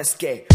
escape.